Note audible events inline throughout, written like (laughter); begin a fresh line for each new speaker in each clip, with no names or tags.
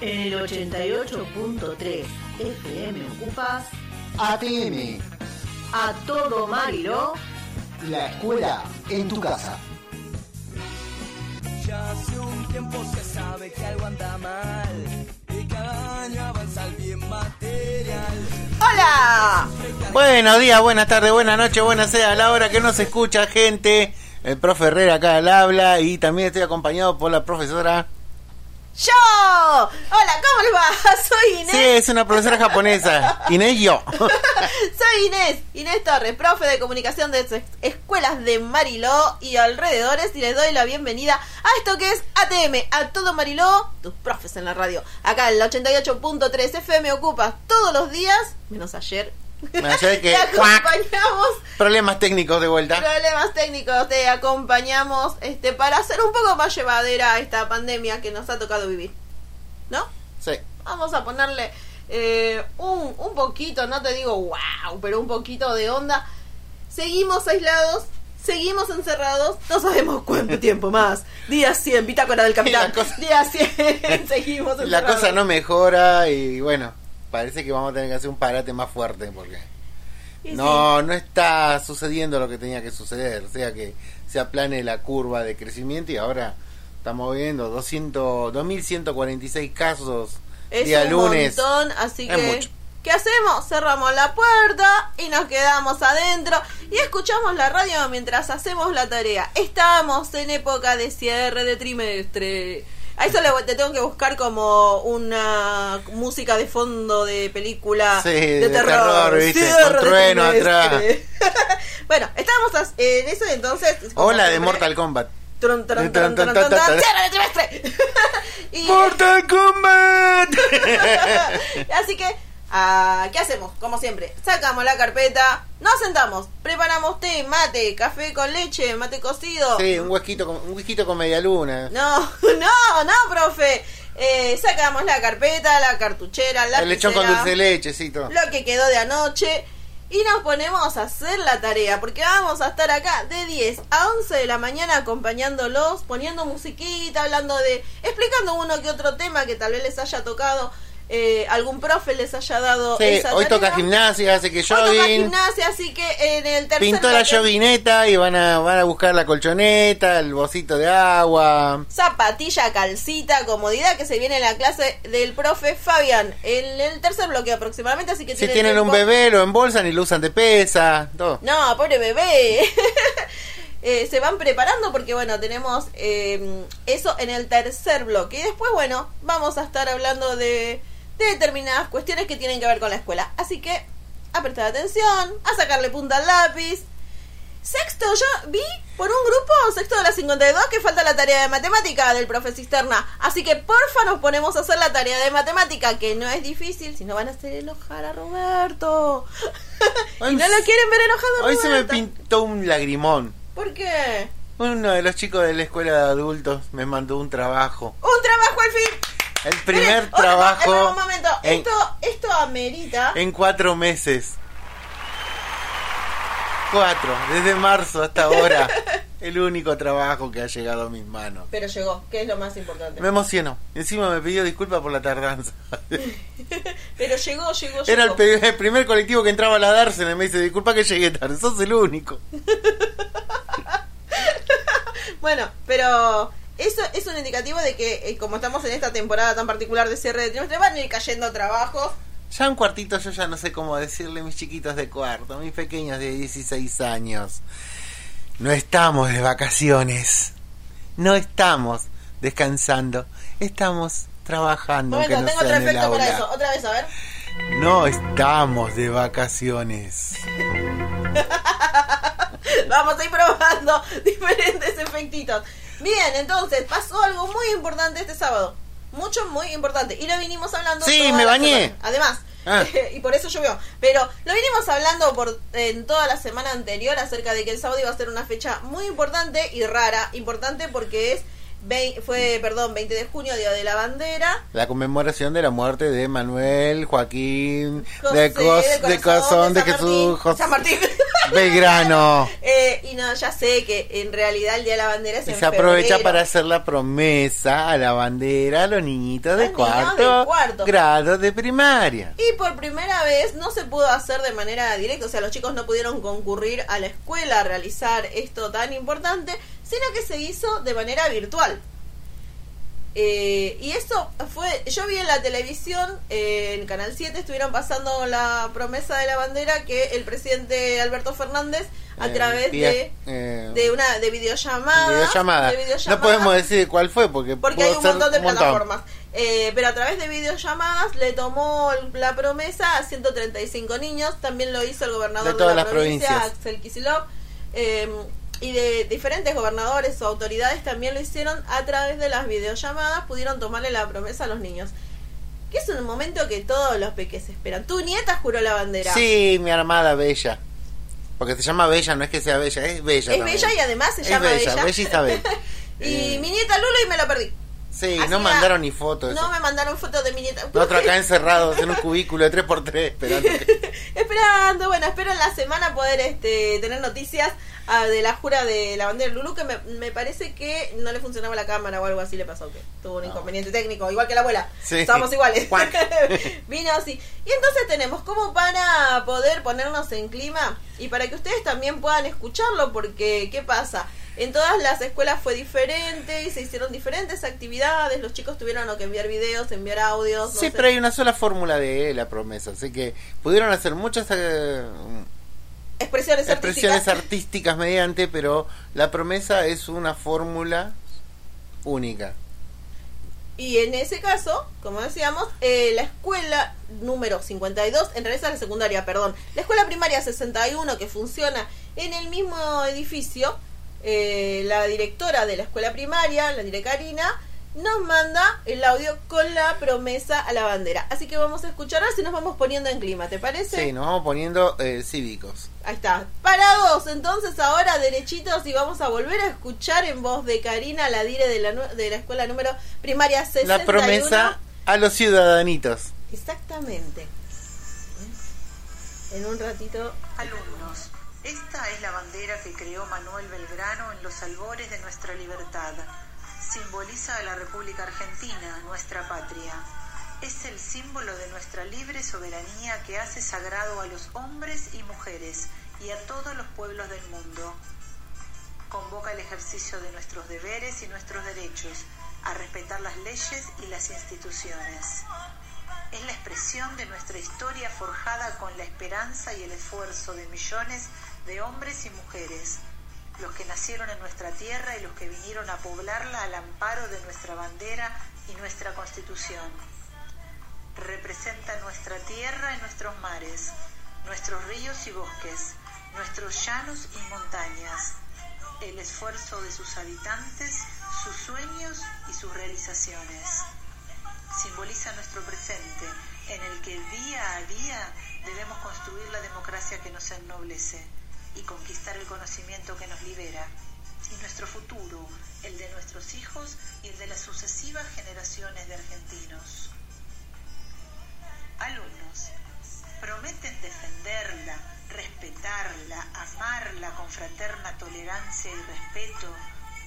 el 88.3 FM ocupas ATM. A todo Mariló.
La escuela en tu casa.
Ya hace un tiempo se sabe que algo anda mal. bien material.
¡Hola!
Buenos días, buenas tardes, buenas noches, buenas sea a la hora que nos escucha, gente. El profe Herrera acá al habla y también estoy acompañado por la profesora
yo. Hola, ¿cómo les va? (laughs) Soy Inés. Sí,
es una profesora japonesa. (laughs) Inés yo. (laughs)
Soy Inés, Inés Torres, profe de comunicación de escuelas de Mariló y alrededores y les doy la bienvenida a esto que es ATM, a todo Mariló, tus profes en la radio. Acá en el 88.3 FM ocupas todos los días, menos ayer
(laughs) que, te
acompañamos.
Problemas técnicos de vuelta.
Problemas técnicos, te acompañamos este, para hacer un poco más llevadera esta pandemia que nos ha tocado vivir. ¿No?
Sí.
Vamos a ponerle eh, un, poquito, no te digo wow, pero un poquito de onda. Seguimos aislados, seguimos encerrados, no sabemos cuánto (laughs) tiempo más. Día 100, bitácora del (laughs) capitán. Día 100, seguimos encerrados.
La cosa no mejora y bueno parece que vamos a tener que hacer un parate más fuerte porque no, no está sucediendo lo que tenía que suceder. O sea que se aplane la curva de crecimiento y ahora estamos viendo 200, 2.146 casos
es
día lunes.
así que, ¿qué hacemos? Cerramos la puerta y nos quedamos adentro y escuchamos la radio mientras hacemos la tarea. Estamos en época de cierre de trimestre. A eso le, te tengo que buscar como una música de fondo de película sí, de, terror.
terror ¿viste? Con de trueno atrás.
(laughs) bueno, estábamos en eso (laughs) y entonces.
Hola de Mortal Kombat. ¡Mortal (laughs) Kombat!
Así que Ah, ¿Qué hacemos? Como siempre, sacamos la carpeta, nos sentamos, preparamos té, mate, café con leche, mate cocido.
Sí, un huesquito con, un huesquito con media luna. No,
(laughs) no, no, profe. Eh, sacamos la carpeta, la cartuchera, la...
El lechón con dulce de leche, sí,
todo. Lo que quedó de anoche. Y nos ponemos a hacer la tarea, porque vamos a estar acá de 10 a 11 de la mañana acompañándolos, poniendo musiquita, hablando de... explicando uno que otro tema que tal vez les haya tocado eh, algún profe les haya dado hoy toca
gimnasia hace que yo gimnasia
así que eh, en el tercer
pintó la llovineta y van a van a buscar la colchoneta el bocito de agua
zapatilla calcita comodidad que se viene en la clase del profe Fabián en el tercer bloque aproximadamente así que
si tienen, un bebé lo embolsan y lo usan de pesa no
pobre bebé (laughs) eh, se van preparando porque bueno, tenemos eh, eso en el tercer bloque. Y después, bueno, vamos a estar hablando de determinadas cuestiones que tienen que ver con la escuela. Así que a prestar atención, a sacarle punta al lápiz. Sexto, yo vi por un grupo, sexto de las 52, que falta la tarea de matemática del profe Cisterna. Así que porfa nos ponemos a hacer la tarea de matemática, que no es difícil, si no van a hacer enojar a Roberto. (laughs) no lo quieren ver enojado. a
Roberto. se me pintó un lagrimón.
¿Por qué?
Uno de los chicos de la escuela de adultos me mandó un trabajo.
¡Un trabajo al fin!
El primer trabajo. un
momento. esto, esto amerita.
En cuatro meses. Cuatro, desde marzo hasta ahora. (laughs) el único trabajo que ha llegado a mis manos.
Pero llegó, que es lo más importante.
Me emociono. Encima me pidió disculpas por la tardanza.
(laughs) Pero llegó, llegó,
Era
llegó. El,
el, primer colectivo que entraba a la dársena y me dice, disculpa que llegué tarde, sos el único.
(laughs) bueno, pero eso es un indicativo de que, eh, como estamos en esta temporada tan particular de cierre de trimestre, van a ir cayendo trabajo
Ya un cuartito yo ya no sé cómo decirle mis chiquitos de cuarto, mis pequeños de 16 años. No estamos de vacaciones. No estamos descansando. Estamos trabajando. Bueno, no tengo otro efecto para eso.
Otra vez, a ver.
No estamos de vacaciones. (laughs)
Vamos a ir probando (laughs) diferentes efectitos. Bien, entonces pasó algo muy importante este sábado. Mucho, muy importante. Y lo vinimos hablando.
Sí, me bañé.
Además. Ah. (laughs) y por eso llovió. Pero lo vinimos hablando por en toda la semana anterior acerca de que el sábado iba a ser una fecha muy importante y rara. Importante porque es fue, perdón, 20 de junio, Día de la Bandera.
La conmemoración de la muerte de Manuel Joaquín de, de, Corazón, de, de
Jesús José. San Martín. (laughs)
(laughs) Belgrano.
Eh, y no, ya sé que en realidad el Día de la Bandera Se
aprovecha para hacer la promesa a la bandera a los niñitos de cuarto, grado de primaria.
Y por primera vez no se pudo hacer de manera directa, o sea, los chicos no pudieron concurrir a la escuela a realizar esto tan importante, sino que se hizo de manera virtual. Eh, y eso fue, yo vi en la televisión, eh, en Canal 7, estuvieron pasando la promesa de la bandera que el presidente Alberto Fernández, a eh, través
de,
de una de videollamada,
No podemos decir cuál fue porque,
porque hay un montón de plataformas. pero a través de videollamadas le tomó la promesa a 135 niños. También lo hizo el gobernador de, todas la provincia, Axel Kicillof y de diferentes gobernadores o autoridades también lo hicieron a través de las videollamadas, pudieron tomarle la promesa a los niños. Que es un momento que todos los peques esperan. Tu nieta juró la bandera.
Sí, mi armada bella. Porque se llama Bella, no es que sea Bella, es
Bella. Es Bella y además se llama Bella. Bella, bella
bella.
(laughs) y eh, mi nieta Lula y me la perdí.
Sí, no mandaron ni fotos.
No me mandaron fotos de mi nieta.
Nosotros acá (laughs) encerrados en un cubículo de 3x3
esperando. (laughs) esperando, bueno, espero en la semana poder este, tener noticias Ah, de la jura de la bandera Lulu que me, parece que no le funcionaba la cámara o algo así le pasó, que tuvo un inconveniente técnico, igual que la abuela. Sí. iguales. (laughs) Vino así. Y entonces tenemos ¿Cómo van a poder ponernos en clima y para que ustedes también puedan escucharlo, porque ¿qué pasa? En todas las escuelas fue diferente y se hicieron diferentes actividades. Los chicos tuvieron que enviar videos, enviar audios.
Sí, pero hay una sola fórmula de la promesa, así que pudieron hacer muchas eh,
Expresiones,
artísticas. mediante, pero la promesa es una fórmula única.
Y en ese caso, como decíamos, eh, la escuela número 52, en realidad es la secundaria, perdón, la escuela primaria 61 que funciona en el mismo edificio, eh, la directora de la escuela primaria, la directora Karina, nos manda el audio con la promesa a la bandera. Así que vamos a escuchar así nos vamos poniendo en clima, ¿te parece?
Sí, nos vamos poniendo eh, cívicos.
Ahí está. Parados, entonces ahora derechitos y vamos a volver a escuchar en voz de Karina la dire de la, de la escuela número primaria 61.
La promesa a los ciudadanitos.
Exactamente. En un ratito.
Alumnos, esta es la bandera que creó Manuel Belgrano en los albores de nuestra libertad simboliza a la República Argentina, nuestra patria. Es el símbolo de nuestra libre soberanía que hace sagrado a los hombres y mujeres y a todos los pueblos del mundo. Convoca el ejercicio de nuestros deberes y nuestros derechos, a respetar las leyes y las instituciones. Es la expresión de nuestra historia forjada con la esperanza y el esfuerzo de millones de hombres y mujeres los que nacieron en nuestra tierra y los que vinieron a poblarla al amparo de nuestra bandera y nuestra constitución. Representa nuestra tierra y nuestros mares, nuestros ríos y bosques, nuestros llanos y montañas, el esfuerzo de sus habitantes, sus sueños y sus realizaciones. Simboliza nuestro presente, en el que día a día debemos construir la democracia que nos ennoblece y conquistar el conocimiento que nos libera, y nuestro futuro, el de nuestros hijos y el de las sucesivas generaciones de argentinos. Alumnos, prometen defenderla, respetarla, amarla con fraterna tolerancia y respeto,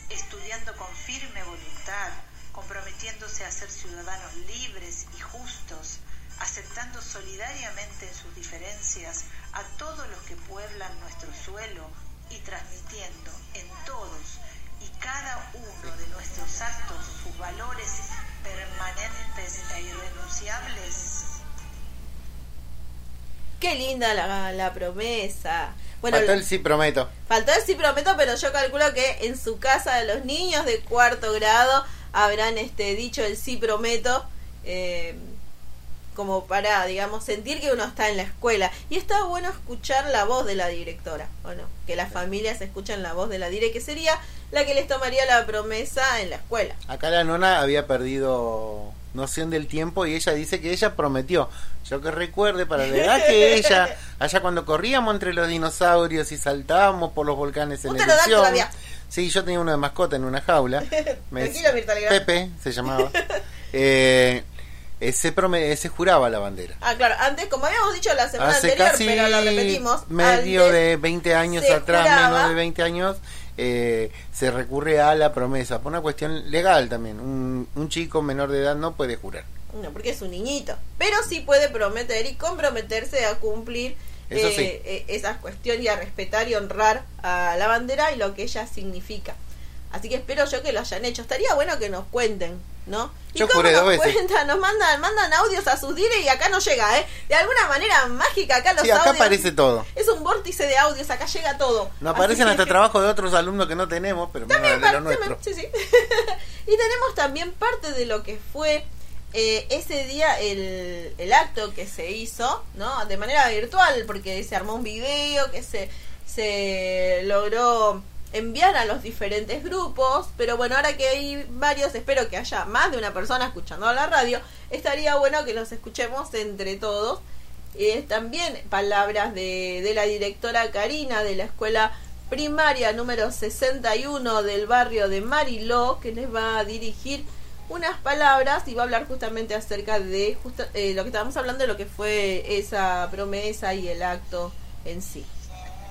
estudiando con firme voluntad, comprometiéndose a ser ciudadanos libres y justos, aceptando solidariamente sus diferencias a todos los que pueblan nuestro suelo y transmitiendo en todos y cada uno de nuestros actos sus valores permanentes e irrenunciables.
Qué linda la, promesa.
Bueno, faltó el sí prometo.
Faltó el sí prometo, pero yo calculo que en su casa de los niños de cuarto grado habrán este dicho el sí prometo. Eh, como para, digamos, sentir que uno está en la escuela. Y está bueno escuchar la voz de la directora, ¿o no? Que las familias escuchan la voz de la directora, que sería la que les tomaría la promesa en la escuela.
Acá la nona había perdido noción del tiempo y ella dice que ella prometió. Yo que recuerde, para la edad que ella, (laughs) allá cuando corríamos entre los dinosaurios y saltábamos por los volcanes en todavía.
Sí,
yo tenía una mascota en una jaula. (laughs) Pepe se llamaba. Eh, (laughs) se, se juraba la bandera.
Ah, claro, antes, como habíamos dicho la semana Hace anterior, pero repetimos.
Medio de 20 años atrás, menos de 20 años, eh, se recurre a la promesa, por una cuestión legal también. Un, chico menor de edad no puede jurar.
No, porque es un niñito, pero sí puede prometer y comprometerse a cumplir
cuestión
eh, eh, esas cuestiones y a respetar y honrar a la bandera y lo que ella significa. Así que espero yo que lo hayan hecho. Estaría bueno que nos cuenten ¿no?
Yo ¿Y cómo nos
nos mandan, mandan audios a sus dire y acá no llega, ¿eh? De alguna manera mágica acá
los
acá
audios, aparece todo.
Es un vórtice de audios, acá llega todo.
Nos aparecen hasta trabajo trabajos de otros alumnos que no tenemos, pero
también de lo (laughs) y tenemos también parte de lo que fue eh, ese día el, el acto que se hizo, ¿no? De manera virtual, porque se armó un video que se, se logró enviar a los diferentes grupos, pero bueno, ahora que hay varios, espero que haya más de una persona escuchando la radio, estaría bueno que los escuchemos entre todos. Eh, también palabras de, la directora Karina de la escuela primaria número 61 del barrio de Mariló, que les va a dirigir unas palabras y va a hablar justamente acerca de eh, lo que estábamos hablando, de lo que fue esa promesa y el acto en sí.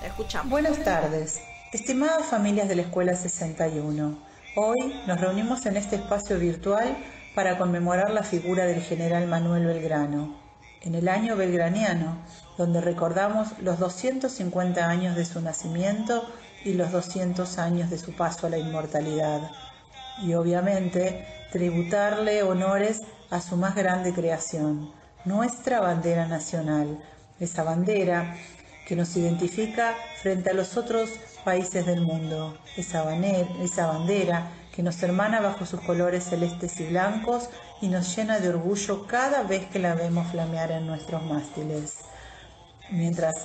La escuchamos.
Buenas tardes. Estimadas familias de la Escuela 61, hoy nos reunimos en este espacio virtual para conmemorar la figura del general Manuel Belgrano, en el año belgraniano, donde recordamos los 250 años de su nacimiento y los 200 años de su paso a la inmortalidad, y obviamente tributarle honores a su más grande creación, nuestra bandera nacional, esa bandera que nos identifica frente a los otros países del mundo. Esa, esa bandera que nos hermana bajo sus colores celestes y blancos y nos llena de orgullo cada vez que la vemos flamear en nuestros mástiles. Mientras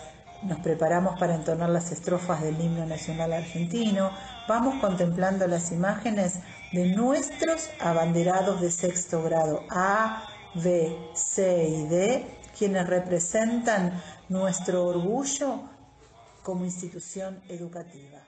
nos preparamos para entonar las estrofas del himno nacional argentino, vamos contemplando las imágenes de nuestros abanderados de sexto grado A, B, C y D, quienes representan nuestro orgullo como institución educativa.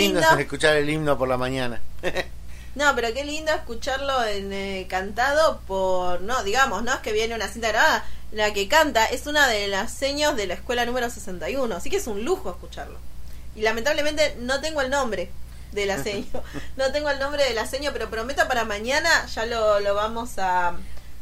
lindo escuchar el himno por la mañana. (laughs) No,
pero qué lindo escucharlo en, eh, cantado por, no, digamos, no es que viene una cinta grabada, la que canta es una de las señas de la escuela número 61, así que es un lujo escucharlo. Y lamentablemente no tengo el nombre de la seño, (laughs) no tengo el nombre de la seño, pero prometo para mañana ya lo, lo vamos a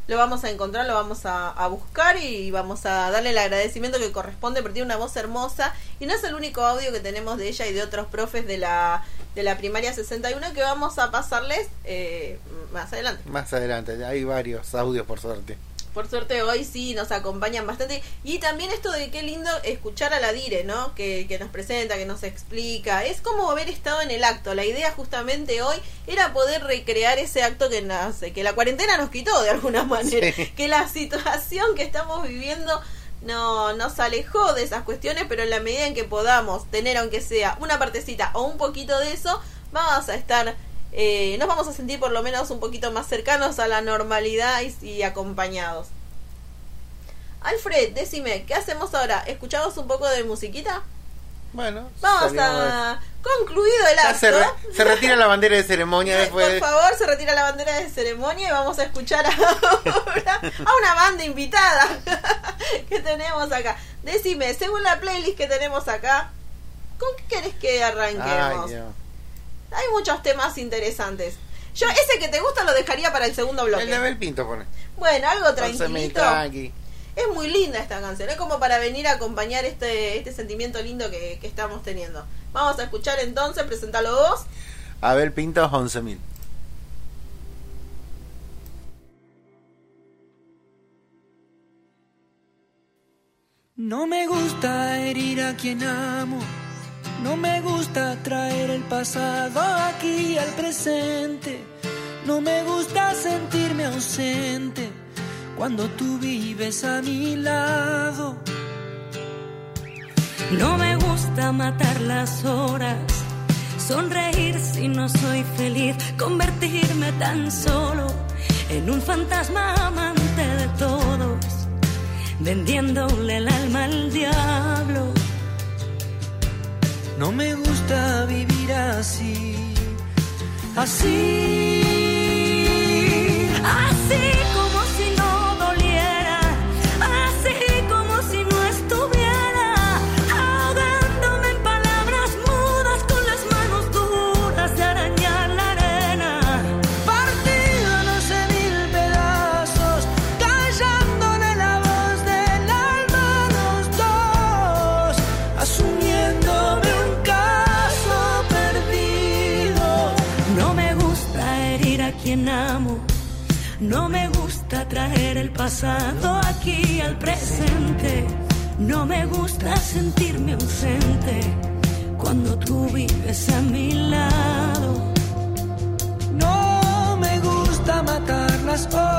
lo vamos a encontrar, lo vamos a, a buscar y vamos a darle el agradecimiento que corresponde porque tiene una voz hermosa y no es el único audio que tenemos de ella y de otros profes de la, de la primaria 61 que vamos a pasarles eh, más adelante.
Más adelante, hay varios audios por suerte.
Por suerte hoy sí nos acompañan bastante. Y también esto de qué lindo escuchar a la Dire, ¿no? Que, que nos presenta, que nos explica. Es como haber estado en el acto. La idea justamente hoy era poder recrear ese acto que nace, que la cuarentena nos quitó de alguna manera. Que la situación que estamos viviendo no, nos alejó de esas cuestiones, pero en la medida en que podamos tener, aunque sea una partecita o un poquito de eso, vamos a estar, eh, nos vamos a sentir por lo menos un poquito más cercanos a la normalidad y, y acompañados. Alfred, decime, ¿qué hacemos ahora? ¿Escuchamos un poco de musiquita?
Bueno,
vamos a, Concluido el acto.
Se, retira la bandera de ceremonia después.
Por favor, se retira la bandera de ceremonia y vamos a escuchar (laughs) ahora a una banda invitada (laughs) que tenemos acá. Decime, según la playlist que tenemos acá, ¿con qué querés que arranquemos? Hay muchos temas interesantes. Yo ese que te gusta lo dejaría para el segundo bloque. El de
Bueno, algo
tranquilito. Es muy linda esta canción, es como para venir a acompañar este, este sentimiento lindo que, que estamos teniendo. Vamos a escuchar entonces, presentalo vos.
ver, pinta 11.000.
No me gusta herir a quien amo, no me gusta traer el pasado aquí al presente, no me gusta sentirme ausente cuando tú vives a mi lado.
No me gusta matar las horas, sonreír si no soy feliz, convertirme tan solo en un fantasma amante de todos, vendiéndole el alma al diablo.
No me gusta vivir así, así. así.
No me gusta traer el pasado aquí al presente. No me gusta sentirme ausente cuando tú vives a mi lado.
No me gusta matar las cosas.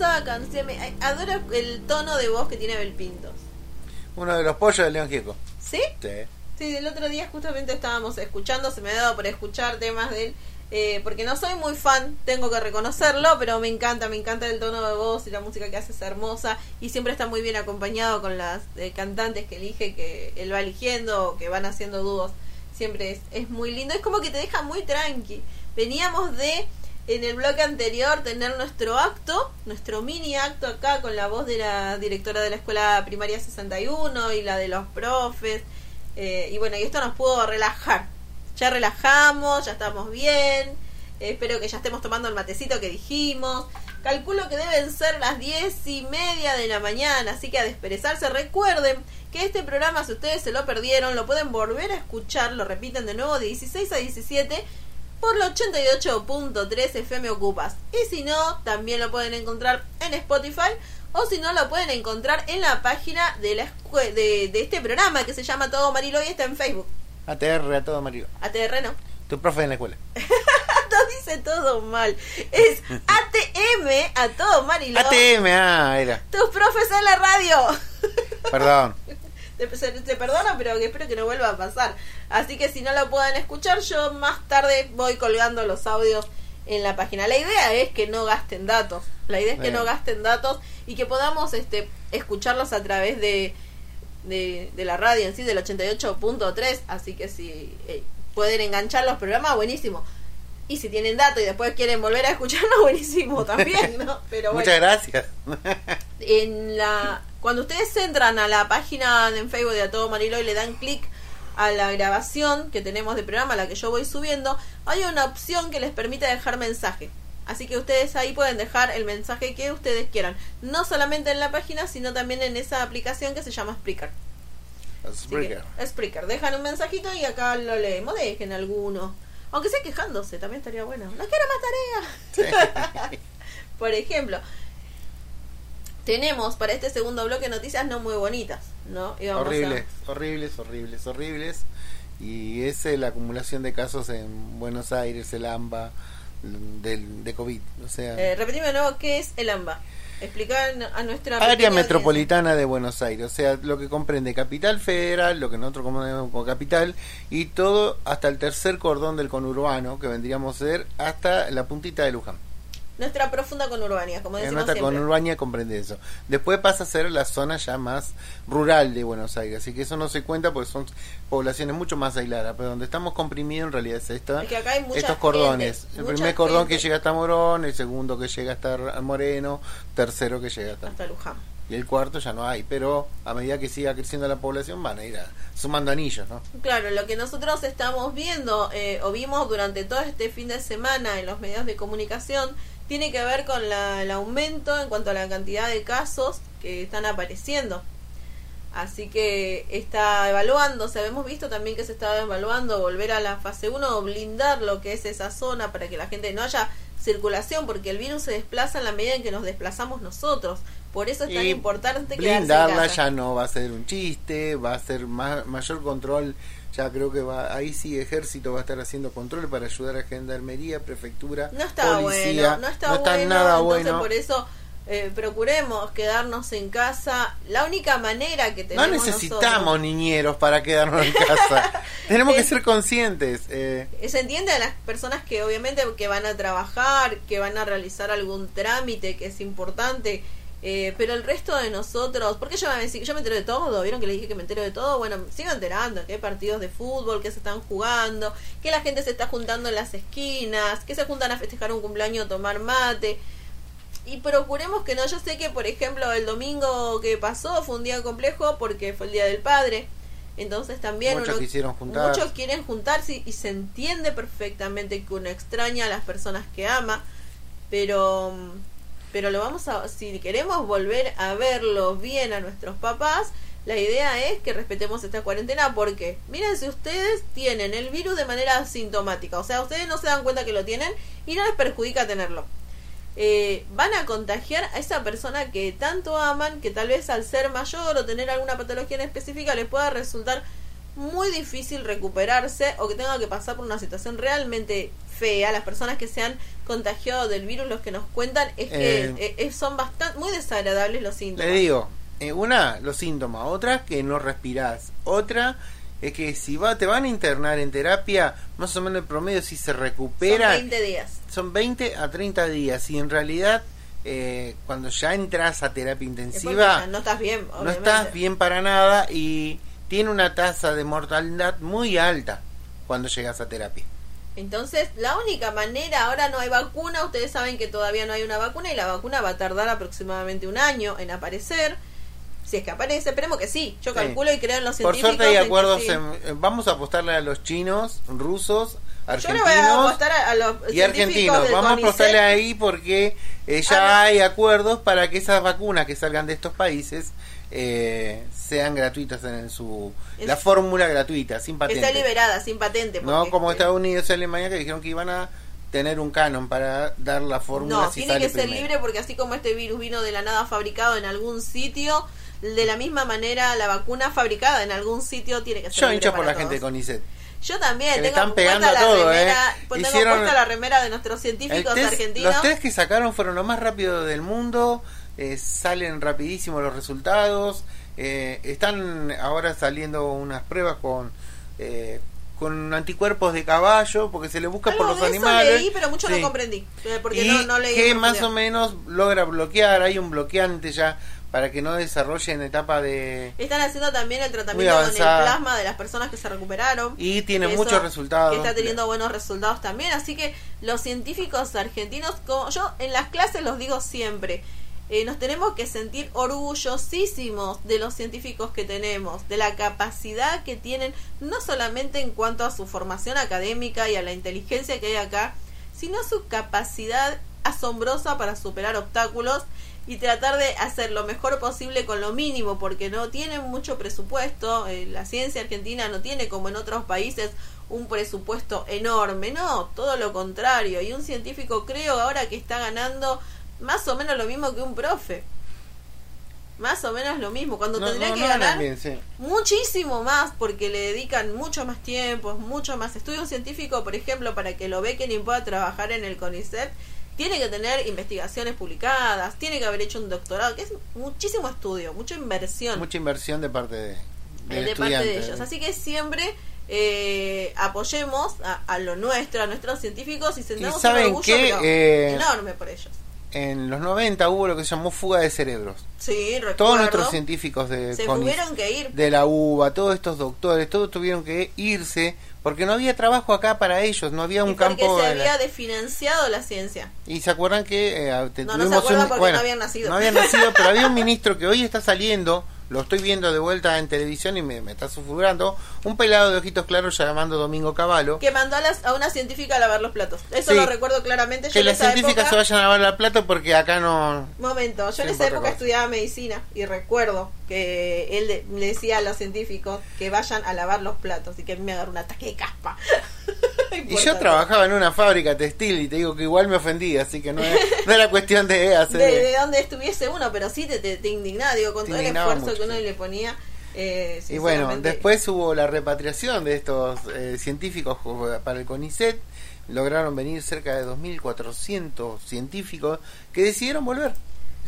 hermosa me Adoro el tono de voz que tiene Belpintos.
Uno de los pollos de León Gieco.
¿Sí? ¿Sí? el otro día justamente estábamos escuchando, se me ha dado por escuchar temas de él, eh, porque no soy muy fan, tengo que reconocerlo, pero me encanta, me encanta el tono de voz y la música que hace es hermosa y siempre está muy bien acompañado con las eh, cantantes que elige, que él va eligiendo o que van haciendo dúos. Siempre es, es muy lindo, es como que te deja muy tranqui. Veníamos de en el bloque anterior tener nuestro acto, nuestro mini acto acá con la voz de la directora de la escuela primaria 61 y la de los profes. Eh, y bueno, y esto nos pudo relajar. Ya relajamos, ya estamos bien. Eh, espero que ya estemos tomando el matecito que dijimos. Calculo que deben ser las diez y media de la mañana, así que a desperezarse. Recuerden que este programa, si ustedes se lo perdieron, lo pueden volver a escuchar, lo repiten de nuevo de 16 a 17 por la 88.3 FM Ocupas. Y si no, también lo pueden encontrar en Spotify o si no, lo pueden encontrar en la página de, la de, de, este programa que se llama Todo Marilo y está en Facebook.
ATR, a Todo Marilo.
ATR no.
Tu profe en la escuela. (laughs)
no dice todo mal. Es ATM, a Todo Marilo.
ATM, ah, era.
Tus profes en la radio.
Perdón. (laughs)
te, perdono, pero espero que no vuelva a pasar. Así que si no lo pueden escuchar, yo más tarde voy colgando los audios en la página. La idea es que no gasten datos. La idea es que no gasten datos y que podamos este, escucharlos a través de, de, la radio en sí, del 88.3. Así que si eh, pueden enganchar los programas, buenísimo. Y si tienen datos y después quieren volver a escucharlos (laughs) buenísimo también, Pero
Muchas gracias.
En la cuando ustedes entran a la página en Facebook de A Todo Marilo y le dan clic a la grabación que tenemos de programa, la que yo voy subiendo, hay una opción que les permite dejar mensaje. Así que ustedes ahí pueden dejar el mensaje que ustedes quieran. No solamente en la página, sino también en esa aplicación que se llama Spreaker.
Spreaker.
Spreaker. Dejan un mensajito y acá lo leemos. Dejen alguno. Aunque sea quejándose, también estaría bueno. No quiero más tareas! (laughs) (laughs) Por ejemplo tenemos para este segundo bloque noticias no muy bonitas, ¿no?
horribles, horribles, horribles, horribles. Y es eh, la acumulación de casos en Buenos Aires, el AMBA, del, de COVID. O sea, eh,
de nuevo, ¿qué es el AMBA? Explicar a nuestra
área metropolitana de Buenos Aires, o sea, lo que comprende Capital Federal, lo que nosotros conocemos como Capital, y todo hasta el tercer cordón del conurbano, que vendríamos a ser hasta la puntita de Luján.
Nuestra profunda conurbania, como eh, decimos Nuestra
comprende eso. Después pasa a ser la zona ya más rural de Buenos Aires, así que eso no se cuenta porque son poblaciones mucho más aisladas, pero donde estamos comprimidos en realidad es estos cordones. el primer cordón que llega hasta Morón, el segundo que llega hasta Moreno, tercero que llega
hasta, Luján.
Y el cuarto ya no hay, pero a medida que siga creciendo la población van a ir a, sumando anillos, ¿no?
Claro, lo que nosotros estamos viendo eh, o vimos durante todo este fin de semana en los medios de comunicación, tiene que ver con el aumento en cuanto a la cantidad de casos que están apareciendo. Así que está sea, hemos visto también que se estaba evaluando volver a la fase 1 o blindar lo que es esa zona para que la gente no haya circulación, porque el virus se desplaza en la medida en que nos desplazamos nosotros. Por eso es tan importante que...
Blindarla ya no va a ser un chiste, va a ser mayor control ya creo que va ahí sí ejército va a estar haciendo control para ayudar a gendarmería prefectura no está bueno no está, nada bueno
por eso eh, procuremos quedarnos en casa la única manera que tenemos
no necesitamos niñeros para quedarnos en (laughs) casa tenemos que ser conscientes eh.
se entiende a las personas que obviamente que van a trabajar que van a realizar algún trámite que es importante eh, pero el resto de nosotros, porque yo me, yo me entero de todo, ¿vieron que le dije que me entero de todo? Bueno, sigo enterando que hay partidos de fútbol, que se están jugando, que la gente se está juntando en las esquinas, que se juntan a festejar un cumpleaños, tomar mate. Y procuremos que no, yo sé que por ejemplo el domingo que pasó fue un día complejo porque fue el Día del Padre. Entonces también
muchos, muchos
quieren juntarse y se entiende perfectamente que uno extraña a las personas que ama, pero mm, pero lo vamos a, si queremos volver a verlo bien a nuestros papás, la idea es que respetemos esta cuarentena porque, miren, si ustedes tienen el virus de manera sintomática, o sea, ustedes no se dan cuenta que lo tienen y no les perjudica tenerlo. Eh, van a contagiar a esa persona que tanto aman, que tal vez al ser mayor o tener alguna patología en específica les pueda resultar muy difícil recuperarse o que tenga que pasar por una situación realmente fea, las personas que se han contagiado del virus, los que nos cuentan, es que eh,
eh, eh,
son bastante, muy desagradables los síntomas.
Te digo, una, los síntomas, otra, que no respirás, otra, es que si va, te van a internar en terapia, más o menos el promedio, si se recupera...
Son 20 días.
Son 20 a 30 días, y en realidad... cuando ya entras a terapia intensiva,
no estás bien,
no estás bien para nada y tiene una tasa de mortalidad muy alta cuando llegas a terapia.
Entonces, la única manera, ahora no hay vacuna, ustedes saben que todavía no hay una vacuna y la vacuna va a tardar aproximadamente un año en aparecer. Si es que aparece, esperemos que sí. Yo calculo y creo en los
científicos. Por suerte hay acuerdos.
Eh,
vamos a apostarle a los chinos, rusos, argentinos.
Yo
y argentinos. vamos a apostarle ahí porque eh, ya hay acuerdos para que esas vacunas que salgan de estos países eh, sean gratuitas en su la fórmula gratuita sin patente
está liberada sin patente
no como este Estados Unidos y Alemania que dijeron que iban a tener un canon para dar la fórmula no
tiene
que
ser libre porque así como este virus vino de la nada fabricado en algún sitio de la misma manera la vacuna fabricada en algún sitio tiene que
ser
yo hincho
por
la
gente
con
ICET
yo también. tengo
están pegando a todo,
remera, ¿eh?
pues
puesta la remera de nuestros científicos argentinos.
Los tres que sacaron fueron los más rápido del mundo. Eh, salen rapidísimo los resultados. Eh, están ahora saliendo unas pruebas con eh, con anticuerpos de caballo, porque se le busca
ah,
por los animales. leí,
pero mucho no comprendí. Porque y no,
leí que más o menos logra bloquear, hay un bloqueante ya para que no desarrolle en etapa de...
Están haciendo también el tratamiento con el plasma de las personas que se recuperaron.
Y tiene muchos resultados.
está teniendo buenos resultados también. Así que los científicos argentinos, como yo en las clases los digo siempre, eh, nos tenemos que sentir orgullosísimos de los científicos que tenemos, de la capacidad que tienen, no solamente en cuanto a su formación académica y a la inteligencia que hay acá, sino su capacidad asombrosa para superar obstáculos y tratar de hacer lo mejor posible con lo mínimo, porque no tienen mucho presupuesto, eh, la ciencia argentina no tiene como en otros países un presupuesto enorme, no, todo lo contrario, y un científico creo ahora que está ganando más o menos lo mismo que un profe. Más o menos lo mismo, cuando tendría que ganar muchísimo más porque le dedican mucho más tiempo, mucho más estudio. Un científico, por ejemplo, para que lo bequen y pueda trabajar en el CONICET, tiene que tener investigaciones publicadas, tiene que haber hecho un doctorado, que es muchísimo estudio, mucha inversión.
Mucha inversión de parte de, eh, de, parte de ellos.
Así que siempre eh, apoyemos a, lo nuestro, a nuestros científicos y sentamos un orgullo eh, enorme por ellos
en los 90 hubo lo que se llamó fuga de cerebros.
Sí,
Todos nuestros científicos de, la UBA, todos estos doctores, todos tuvieron que irse porque no había trabajo acá para ellos, no había un campo.
Porque se había la... desfinanciado la ciencia.
Y se acuerdan que eh,
no, no se acuerdan porque no habían nacido.
No habían nacido, pero había un ministro que hoy está saliendo lo estoy viendo de vuelta en televisión y me, está sufurando, Un pelado de ojitos claros llamando Domingo Caballo.
Que mandó a, una científica a lavar los platos. Eso lo recuerdo claramente.
que las científicas se vayan a lavar los platos porque acá no.
Momento, yo en esa época estudiaba medicina y recuerdo que él le decía a los científicos que vayan a lavar los platos y que a mí me agarró un ataque de caspa. (laughs)
y yo trabajaba en una fábrica textil y te digo que igual me ofendía así que no, es, era cuestión de
De, donde estuviese uno, pero sí te, te, indignaba, digo, con todo el esfuerzo que uno le ponía. Eh,
y bueno, después hubo la repatriación de estos eh, científicos para el CONICET. Lograron venir cerca de 2.400 científicos que decidieron volver.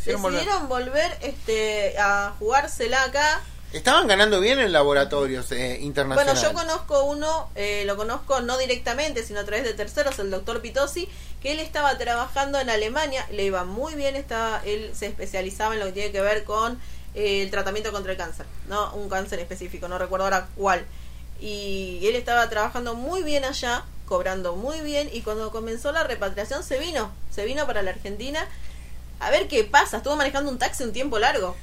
Decidieron, volver. este, a jugársela acá
Estaban ganando bien en laboratorios internacionales.
Eh, bueno, yo conozco uno, eh, lo conozco no directamente, sino a través de terceros, el doctor Pitosi, que él estaba trabajando en Alemania, le iba muy bien, estaba, él se especializaba en lo que tiene que ver con eh, el tratamiento contra el cáncer, no un cáncer específico, no recuerdo ahora cuál. Y él estaba trabajando muy bien allá, cobrando muy bien, y cuando comenzó la repatriación se vino, se vino para la Argentina a ver qué pasa, estuvo manejando un taxi un tiempo largo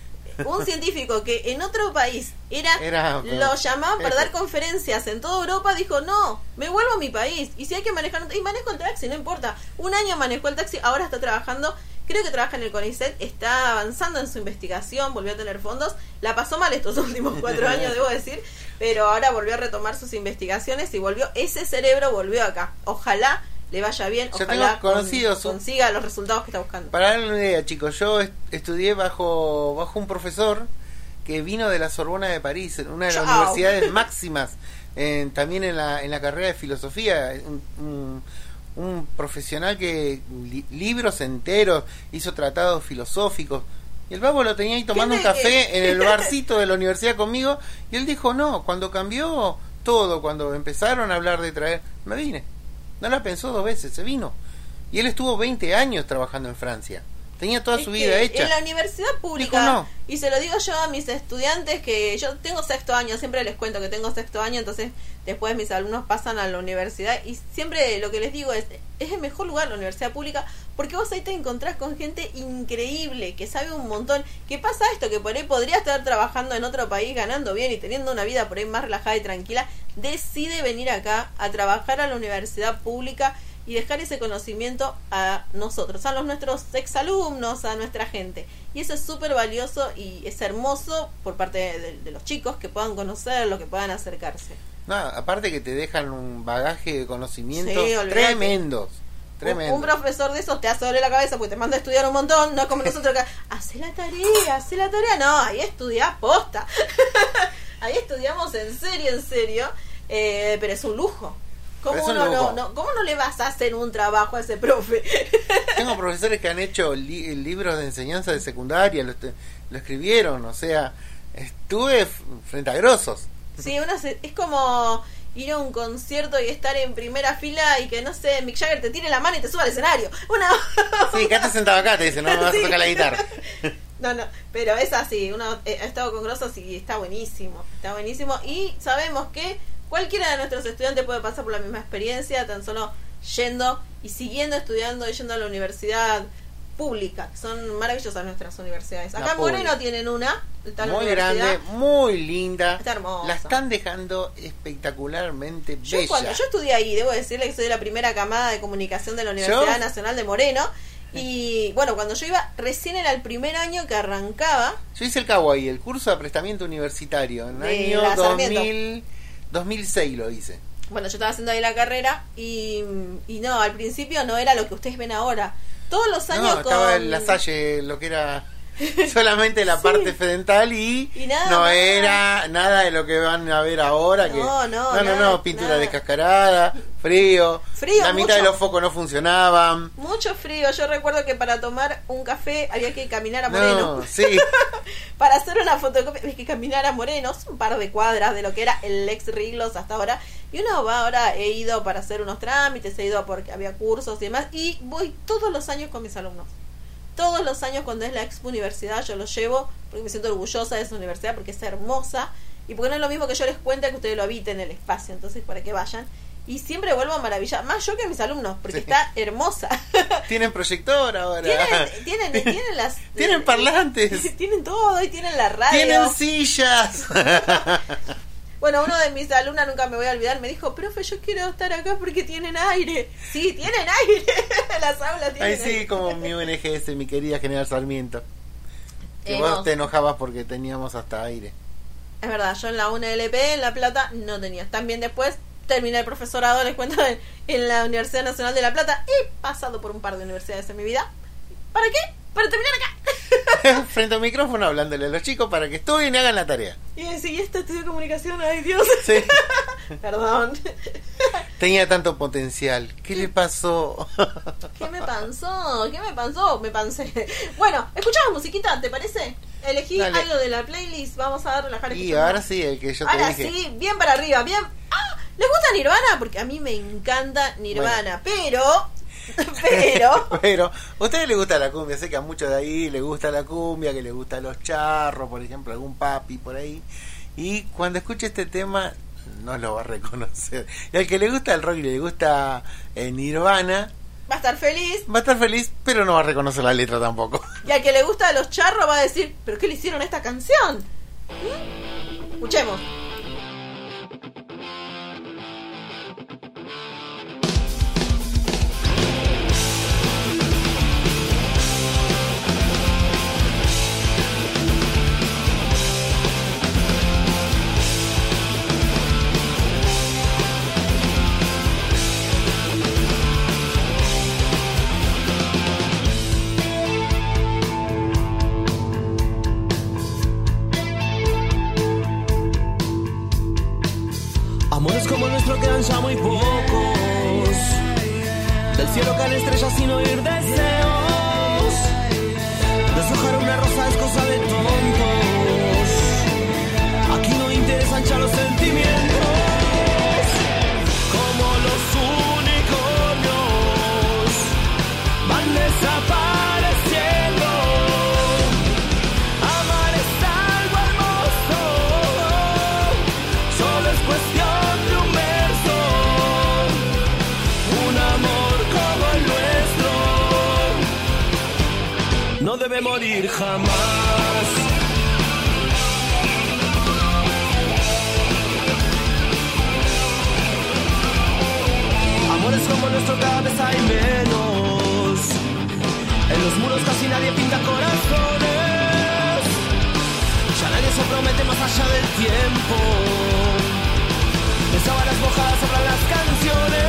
un científico que en otro país era, lo llamaban para dar conferencias en toda Europa, dijo, no, me vuelvo a mi país. Y si hay que manejar, y manejo el taxi, no importa. Un año manejó el taxi, ahora está trabajando creo que trabaja en el CONICET, está avanzando en su investigación, volvió a tener fondos, la pasó mal estos (laughs) últimos cuatro años, debo decir, pero ahora volvió a retomar sus investigaciones y volvió, ese cerebro volvió acá. Ojalá le vaya bien. o ojalá consiga los resultados que está buscando.
Para darle una idea, chicos, yo estudié bajo, bajo un profesor que vino de la Sorbona de París, en una de las universidades (laughs) máximas, también en la, en la carrera de filosofía. Un, profesional que libros enteros, hizo tratados filosóficos, y el babo lo tenía ahí tomando un café en el (laughs) barcito de la universidad conmigo. Y él dijo, no, cuando cambió todo, cuando empezaron a hablar de traer, me vine. No la pensó dos veces, se vino. Y él estuvo 20 años trabajando en Francia. Tenía toda su vida hecha. En
la universidad pública. Y se lo digo yo a mis estudiantes que yo tengo sexto año, siempre les cuento que tengo sexto año, entonces después mis alumnos pasan a la universidad y siempre lo que les digo es, es el mejor lugar la universidad pública porque vos ahí te encontrás con gente increíble que sabe un montón. ¿Qué pasa esto? Que por ahí podría estar trabajando en otro país, ganando bien y teniendo una vida por ahí más relajada y tranquila. Decide venir acá a trabajar a la universidad pública y dejar ese conocimiento a nosotros, a los nuestros exalumnos, a nuestra gente. Y eso es súper valioso y es hermoso por parte de, los chicos que puedan conocerlo, que puedan acercarse.
No, aparte que te dejan un bagaje de conocimientos tremendos. Tremendo.
Un, profesor de esos te hace doler la cabeza porque te manda a estudiar un montón, no es como (laughs) nosotros que hace la tarea, hace la tarea, no, ahí estudiás posta. (laughs) ahí estudiamos en serio, en serio, eh, pero es un lujo,
¿Cómo no,
no, no le vas a hacer un trabajo a ese profe?
(laughs) Tengo profesores que han hecho eh, libros de enseñanza de secundaria, lo, escribieron, o sea, estuve frente a grosos.
Sí, uno es como ir a un concierto y estar en primera fila y que, no sé, Mick Jagger te tire la mano y te suba al escenario.
(laughs) sí, que estás sentado acá, te dicen, no, vas a tocar la guitarra. (laughs)
No, no, pero es así, uno eh, ha estado con grosos y está buenísimo, está buenísimo. Y sabemos que Cualquiera de nuestros estudiantes puede pasar por la misma experiencia, tan solo yendo y siguiendo estudiando y yendo a la universidad pública, son maravillosas nuestras universidades. Acá en Moreno tienen una,
muy grande, muy linda.
Está hermosa.
La están dejando espectacularmente
bella.
Yo cuando
yo estudié ahí, debo decirle que soy de la primera camada de comunicación de la Universidad Nacional de Moreno. Y bueno, cuando yo iba, recién era el primer año que arrancaba.
Yo hice el Caguay el curso de aprestamiento universitario, en el año 2000. 2006 lo hice.
Bueno, yo estaba haciendo ahí la carrera y, y no, al principio no era lo que ustedes ven ahora. Todos los años no, estaba en
la Salle, lo que era (laughs) solamente la parte fedental y, no era nada de lo que van a ver ahora. No, que,
no,
no, no, pintura descascarada, frío, la mitad de los focos no funcionaban.
Mucho frío, yo recuerdo que para tomar un café había que caminar a Moreno. (laughs) para hacer una fotocopia había que caminar a Moreno un par de cuadras de lo que era el ex Riglos hasta ahora. Y uno va ahora, he ido para hacer unos trámites, he ido porque había cursos y demás, y voy todos los años con mis alumnos. Todos los años cuando es la Expo Universidad yo lo llevo porque me siento orgullosa de esa universidad porque es hermosa y porque no es lo mismo que yo les cuente que ustedes lo habiten en el espacio, entonces para que vayan. Y siempre vuelvo a maravilla, más yo que mis alumnos, porque está hermosa.
(laughs) Tienen proyector ahora.
Tienen, tienen, (laughs) las...
tienen eh, parlantes.
(laughs) Tienen todo y tienen la radio.
Tienen sillas.
Bueno, uno de mis alumnas, nunca me voy a olvidar, me dijo, profe, yo quiero estar acá porque tienen aire. Sí, tienen aire. (laughs) Las aulas tienen Ay,
sí, como mi UNGS, mi querida General Sarmiento. Que eh, vos te enojabas porque teníamos hasta aire.
Es verdad, yo en la UNLP, en La Plata, no tenía. También después terminé el profesorado, les cuento, en, la Universidad Nacional de La Plata. He pasado por un par de universidades en mi vida. ¿Para qué? para terminar acá. (laughs)
Frente al micrófono hablándole a los chicos para que estudien y hagan la tarea.
Y decir, ¿y este estudio de comunicación? ¡Ay, Dios! Sí. (laughs) Perdón.
Tenía tanto potencial. ¿Qué, le pasó?
(laughs) ¿Qué me pasó? ¿Qué me pasó? Me pansé. Bueno, escuchamos musiquita, ¿te parece? Elegí algo de la playlist. Vamos a relajar el
Y este ahora sí, el que yo te ahora sí,
bien para arriba, bien. ¡Ah! ¿Les gusta Nirvana? Porque a mí me encanta Nirvana, pero (laughs) Pero. Pero,
¿a ustedes les gusta la cumbia? Sé que a muchos de ahí les gusta la cumbia, que les gusta los charros, por ejemplo, algún papi por ahí. Y cuando escuche este tema, no lo va a reconocer. Y al que le gusta el rock y le gusta en eh, Nirvana,
va a estar feliz.
Va a estar feliz, pero no va a reconocer la letra tampoco.
Y al que le gusta los charros va a decir, ¿pero qué le hicieron a esta canción? ¿Mm? Escuchemos.
ya muy pocos. Del cielo caen estrellas sin oír deseos. morir jamás. Amores como nuestro cada vez hay menos. En los muros casi nadie pinta corazones. Ya nadie se promete más allá del tiempo. Las sábanas mojadas sobran las canciones.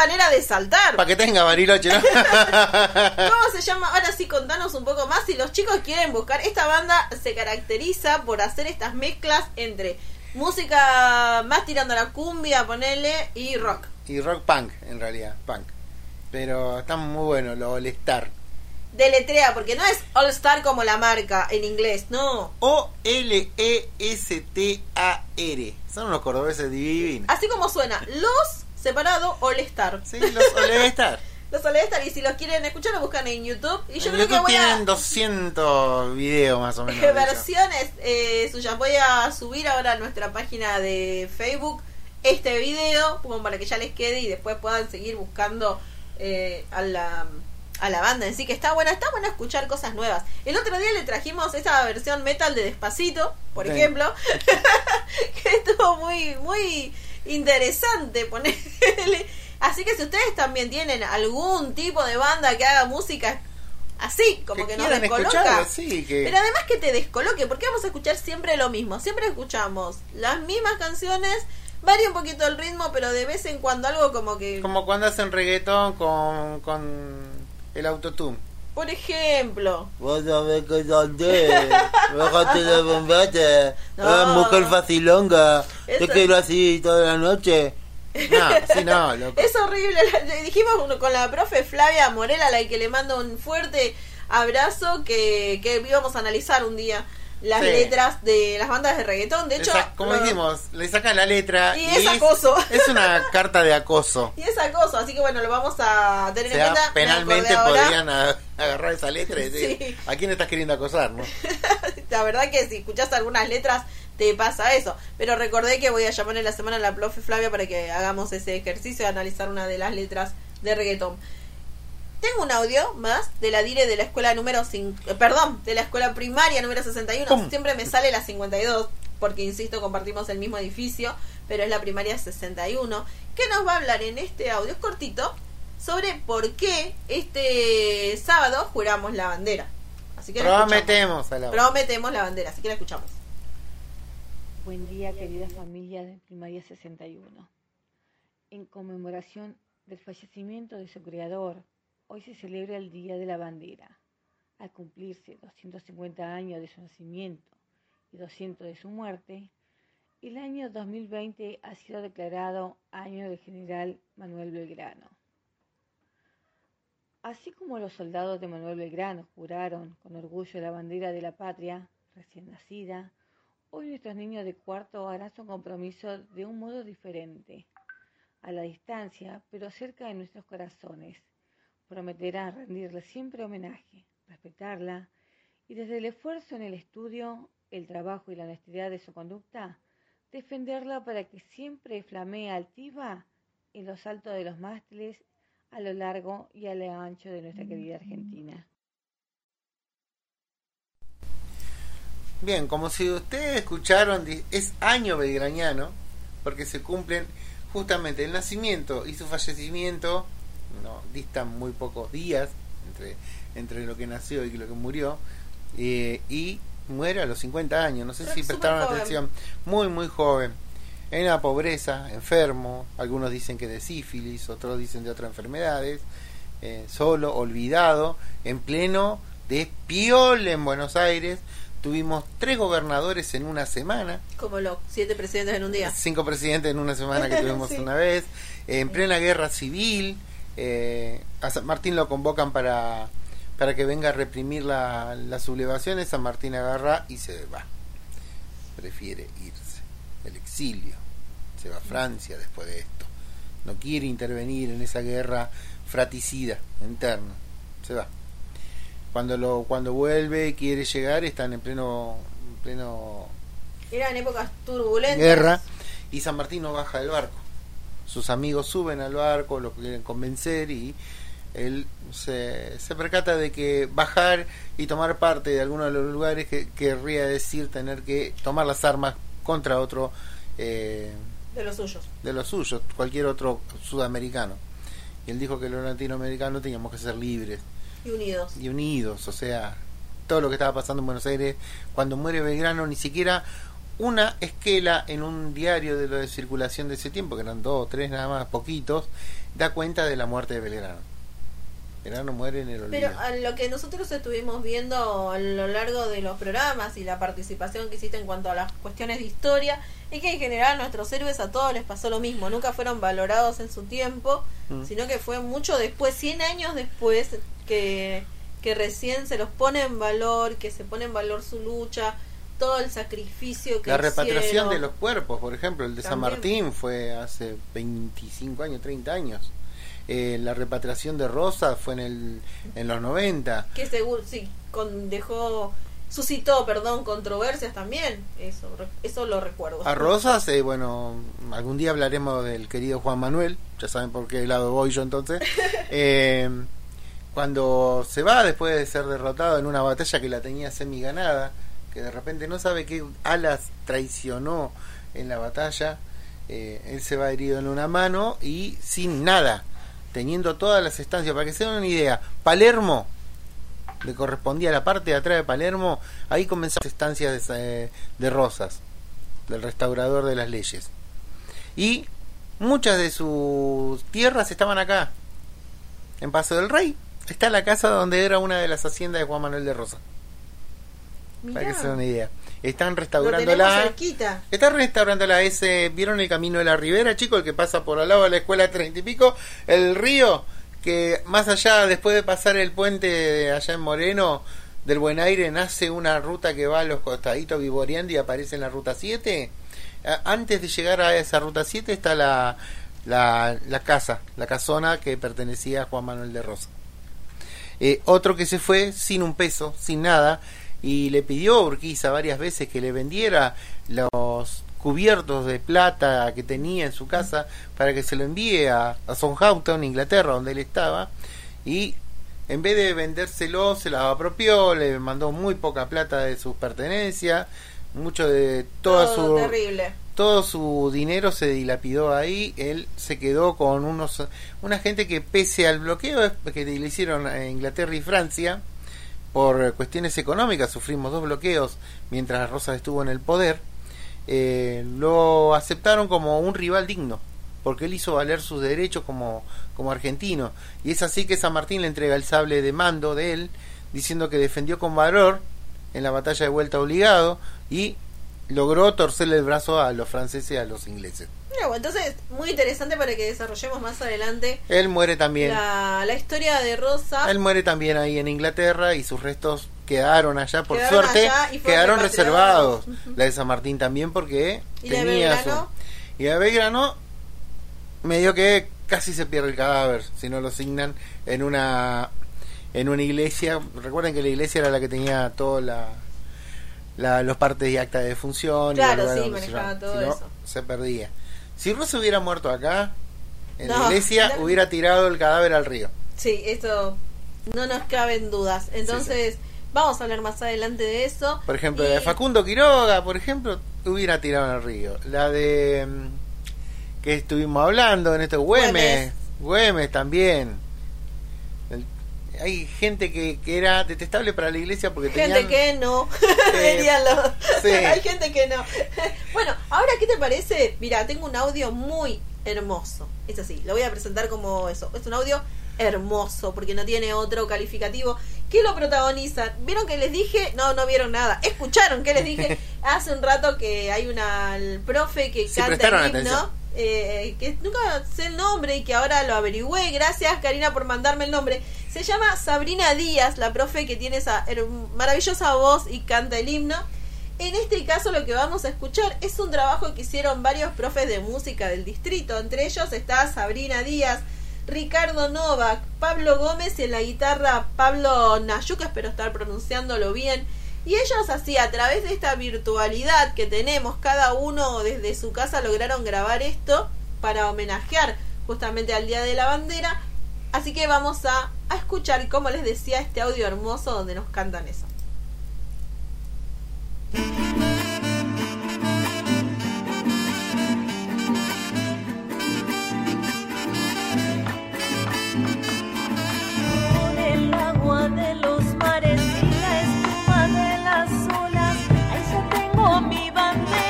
manera de saltar.
Para que tenga Bariloche, ¿no? (laughs)
¿Cómo se llama? Ahora sí, contanos un poco más. Si los chicos quieren buscar, esta banda se caracteriza por hacer estas mezclas entre música más tirando a la cumbia, ponele, y rock.
Y rock punk, en realidad, punk. Pero están muy bueno los All Star.
Deletrea, porque no es All Star como la marca en inglés, no.
O-L-E-S-T-A-R. Son los cordobeses divinos.
Así como suena, los separado olestar,
Star. Sí, los olestar
los Y si los quieren escuchar, Los buscan en YouTube. Y yo creo que voy
tienen 200 videos más o menos.
(laughs) versiones eh, Voy a subir ahora a nuestra página de Facebook este video, como para que ya les quede y después puedan seguir buscando eh, a la a la banda en sí que está buena, está bueno escuchar cosas nuevas. El otro día le trajimos esa versión metal de Despacito, por ejemplo, (laughs) que estuvo muy muy interesante ponerle. Así que si ustedes también tienen algún tipo de banda que haga música así, como que, no nos descoloca. Pero además que te descoloque, porque vamos a escuchar siempre lo mismo. Siempre escuchamos las mismas canciones. Varía un poquito el ritmo, pero de vez en cuando algo como que...
Como cuando hacen reggaetón con, con el autotune.
Por ejemplo.
Vos sabés que salté. Bájate de bombate. No. mujer facilonga. Te quiero así toda la noche. No, (laughs) sí, no, loco.
Es horrible. Dijimos con la profe Flavia Morela, a la que le mando un fuerte abrazo que, que íbamos a analizar un día las letras de las bandas de reggaetón. De hecho,
como decimos le sacan la letra. Y, es acoso. Es, una carta de acoso.
(laughs) Y es acoso, así que bueno, lo vamos a tener en cuenta.
Penalmente podrían agarrar esa letra y decir, (laughs) ¿a quién estás queriendo acosar? No?
(laughs) la verdad que si escuchas algunas letras te pasa eso. Pero recordé que voy a llamar en la semana a la profe Flavia para que hagamos ese ejercicio de analizar una de las letras de reggaetón. Tengo un audio más de la dire de la escuela número 5, eh, perdón, de la escuela primaria número 61. Siempre me sale la 52 porque insisto, compartimos el mismo edificio, pero es la primaria 61, que nos va a hablar en este audio cortito sobre por qué este sábado juramos la bandera. Así que
prometemos, la
prometemos la bandera, así que la escuchamos.
Buen día, querida familia de primaria 61. En conmemoración del fallecimiento de su creador, Hoy se celebra el Día de la Bandera. Al cumplirse 250 años de su nacimiento y 200 de su muerte, el año 2020 ha sido declarado año del general Manuel Belgrano. Así como los soldados de Manuel Belgrano juraron con orgullo la bandera de la patria recién nacida, hoy nuestros niños de cuarto harán su compromiso de un modo diferente, a la distancia, pero cerca de nuestros corazones Prometerá rendirle siempre homenaje, respetarla y desde el esfuerzo en el estudio, el trabajo y la honestidad de su conducta, defenderla para que siempre flamee altiva en los altos de los mástiles a lo largo y a lo ancho de nuestra querida Argentina.
Bien, como si ustedes escucharon, es año belgraniano, porque se cumplen justamente el nacimiento y su fallecimiento no distan muy pocos días entre, entre lo que nació y lo que murió, eh, y muere a los 50 años, no sé si prestaron atención, muy, muy joven, en la pobreza, enfermo, algunos dicen que de sífilis, otros dicen de otras enfermedades, eh, solo, olvidado, en pleno despiol en Buenos Aires, tuvimos tres gobernadores en una semana.
Como los siete presidentes en un día.
Cinco presidentes en una semana que (laughs) tuvimos una vez. En plena guerra civil, eh, a San Martín lo convocan para, para que venga a reprimir la, las sublevaciones, San Martín agarra y se va. Prefiere irse, el exilio, se va a Francia después de esto. No quiere intervenir en esa guerra fraticida interna, se va. Cuando, cuando vuelve, quiere llegar, están en pleno...
En
pleno
Eran épocas turbulentas.
Guerra, y San Martín no baja del barco sus amigos suben al barco, lo quieren convencer y él se, percata de que bajar y tomar parte de alguno de los lugares que querría decir tener que tomar las armas contra otro eh,
de
los
suyos
de los suyos cualquier otro sudamericano y él dijo que los latinoamericanos teníamos que ser libres
y unidos y
unidos o sea todo lo que estaba pasando en Buenos Aires cuando muere Belgrano ni siquiera una esquela en un diario de, lo de circulación de ese tiempo, que eran dos o tres nada más, poquitos, da cuenta de la muerte de Belgrano. Belgrano muere en el olvido.
Pero a lo que nosotros estuvimos viendo a lo largo de los programas y la participación que hiciste en cuanto a las cuestiones de historia, es que en general a nuestros héroes a todos les pasó lo mismo, nunca fueron valorados en su tiempo, mm. sino que fue mucho después, 100 años después, que, que recién se los pone en valor, que se pone en valor su lucha todo el sacrificio que
La repatriación de los cuerpos, por ejemplo, el de San Martín fue hace 25 años, 30 años. Eh, la repatriación de Rosa fue en, el, en los 90.
Que seguro, sí, dejó suscitó, perdón, controversias también. Eso, eso lo recuerdo.
A Rosas, bueno, algún día hablaremos del querido Juan Manuel, ya saben por qué lado voy yo entonces. (laughs) Eh, cuando se va después de ser derrotado en una batalla que la tenía semi ganada, que de repente no sabe qué alas traicionó en la batalla, eh, él se va herido en una mano y sin nada, teniendo todas las estancias. Para que se den una idea, Palermo le correspondía la parte de atrás de Palermo, ahí comenzaron las estancias de, eh, de Rosas, del restaurador de las leyes. Y muchas de sus tierras estaban acá. En Paso del Rey está la casa donde era una de las haciendas de Juan Manuel de Rosas. Para que se den una idea. Están restaurando la. Están restaurando la ¿Vieron el camino de la ribera, chicos? El que pasa por al lado de la escuela treinta y pico. El río, que más allá, después de pasar el puente allá en Moreno, del Buen Aire, nace una ruta que va a los costaditos vivoreando y aparece en la ruta 7. Antes de llegar a esa ruta 7 está la, la, casa, la casona que pertenecía a Juan Manuel de Rosa. Eh, otro que se fue sin un peso, sin nada, y le pidió a Urquiza varias veces que le vendiera los cubiertos de plata que tenía en su casa para que se lo envíe a, Southampton, Inglaterra, donde él estaba, y en vez de vendérselo, se la apropió, le mandó muy poca plata de sus pertenencias, mucho de Todo
su... Terrible
todo su dinero se dilapidó ahí, él se quedó con unos una gente que pese al bloqueo que le hicieron a Inglaterra y Francia, por eh, cuestiones económicas sufrimos dos bloqueos mientras Rosas estuvo en el poder, eh, lo aceptaron como un rival digno, porque él hizo valer sus derechos como, como argentino. Y es así que San Martín le entrega el sable de mando de él, diciendo que defendió con valor en la batalla de vuelta obligado y logró torcerle el brazo a los franceses y a los ingleses
entonces, muy interesante para que desarrollemos más adelante. Él
muere también.
La, historia de Rosa.
Él muere también ahí en Inglaterra y sus restos quedaron allá, por suerte, quedaron reservados. La de San Martín también porque ¿Y tenía Y la de Belgrano, medio que casi se pierde el cadáver, si no lo asignan en una en una iglesia. Recuerden que la iglesia era la que tenía Todos la, los partes Y acta de defunción
manejaba todo eso.
Se perdía. Si se hubiera muerto acá, en la iglesia, hubiera tirado el cadáver al río.
Sí, eso no nos caben dudas. Entonces, vamos a hablar más adelante de eso.
Por ejemplo, de Facundo Quiroga, por ejemplo, hubiera tirado al río. La de mm, que estuvimos hablando en esto, Güemes, Güemes también. hay gente que, era detestable para la iglesia porque
gente que no,
(laughs) eh,
(laughs) hay gente que no. Ahora, ¿qué te parece? Mira, tengo un audio muy hermoso. Es así, lo voy a presentar como eso. Es un audio hermoso, porque no tiene otro calificativo. ¿Qué lo protagoniza? ¿Vieron que les dije? No, no vieron nada. ¿Escucharon que les dije? (laughs) Hace un rato que hay una profe que canta el himno. Eh, que nunca sé el nombre y que ahora lo averigüé. Gracias, Karina, por mandarme el nombre. Se llama Sabrina Díaz, la profe que tiene esa maravillosa voz y canta el himno. En este caso lo que vamos a escuchar es un trabajo que hicieron varios profes de música del distrito, entre ellos está Sabrina Díaz, Ricardo Novak, Pablo Gómez y en la guitarra Pablo Nayuca, espero estar pronunciándolo bien. Y ellos así, a través de esta virtualidad que tenemos, cada uno desde su casa lograron grabar esto para homenajear justamente al Día de la Bandera. Así que vamos a, a escuchar, como les decía, este audio hermoso donde nos cantan eso.
Con el agua de los mares y la espuma de las olas, eso tengo mi bandera.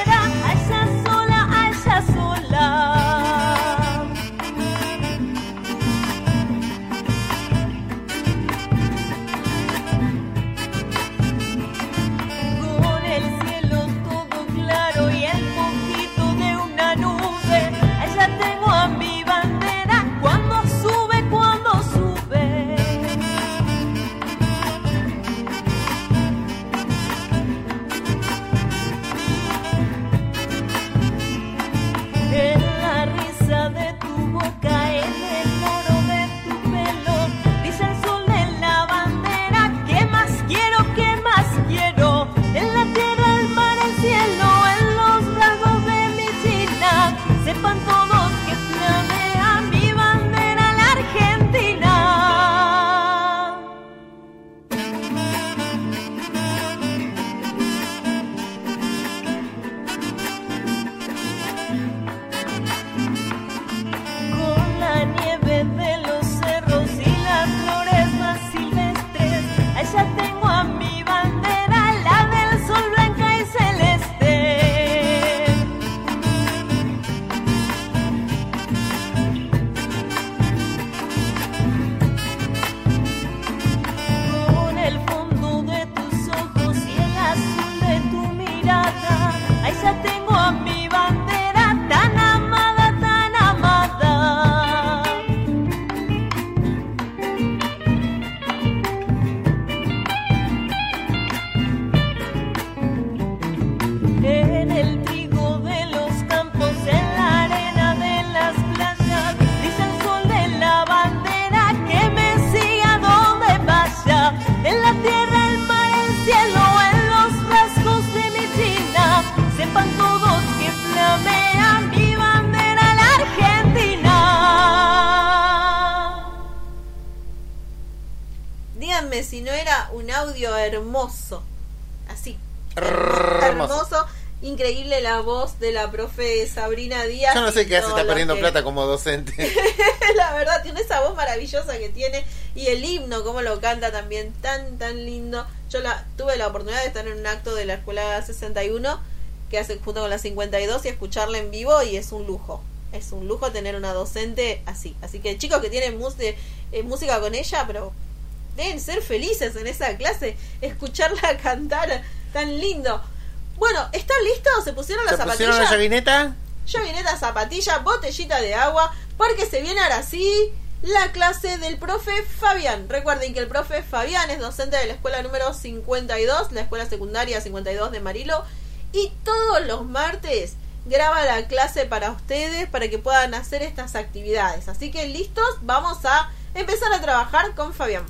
hermoso. Así.
Hermoso,
Increíble la voz de la profe Sabrina Díaz.
Yo no sé qué hace, está perdiendo plata como docente. (laughs)
la verdad, tiene esa voz maravillosa que tiene y el himno, como lo canta también, tan, tan lindo. Yo la, tuve la oportunidad de estar en un acto de la Escuela 61 que hace junto con la 52 y escucharla en vivo y es un lujo. Es un lujo tener una docente así. Así que chicos que tienen eh, música con ella, pero deben ser felices en esa clase escucharla (laughs) cantar tan lindo. Bueno, ¿están listos? ¿Se pusieron las zapatillas?
¿Se
pusieron la Llavineta, zapatilla, botellita de agua, porque se viene ahora sí la clase del profe Fabián. Recuerden que el profe Fabián es docente de la escuela número 52, la escuela secundaria 52 de Marilo, y todos los martes graba la clase para ustedes para que puedan hacer estas actividades. Así que listos, vamos a empezar a trabajar con Fabián.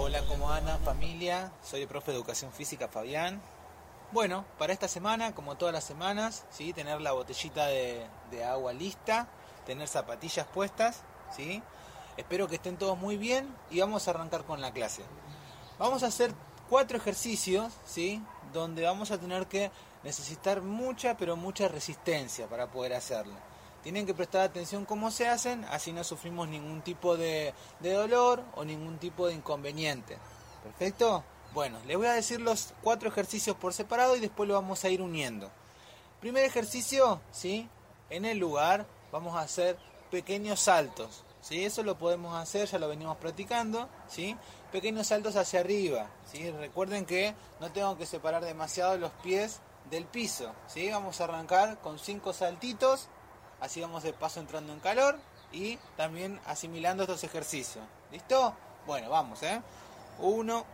Hola, ¿cómo andan familia? Soy el profe de Educación Física Fabián. Bueno, para esta semana, como todas las semanas, ¿sí? tener la botellita de, agua lista, tener zapatillas puestas, ¿sí? Espero que estén todos muy bien y vamos a arrancar con la clase. Vamos a hacer cuatro ejercicios, ¿sí? Donde vamos a tener que necesitar mucha, pero mucha resistencia para poder hacerlo tienen que prestar atención cómo se hacen, así no sufrimos ningún tipo de, dolor o ningún tipo de inconveniente. ¿Perfecto? Bueno, les voy a decir los cuatro ejercicios por separado y después lo vamos a ir uniendo. Primer ejercicio, ¿sí? En el lugar vamos a hacer pequeños saltos, ¿sí? Eso lo podemos hacer, ya lo venimos practicando, ¿sí? Pequeños saltos hacia arriba, ¿sí? Recuerden que no tengo que separar demasiado los pies del piso, ¿sí? Vamos a arrancar con cinco saltitos, así vamos de paso entrando en calor y también asimilando estos ejercicios. ¿Listo? Bueno, vamos, ¿eh? 1,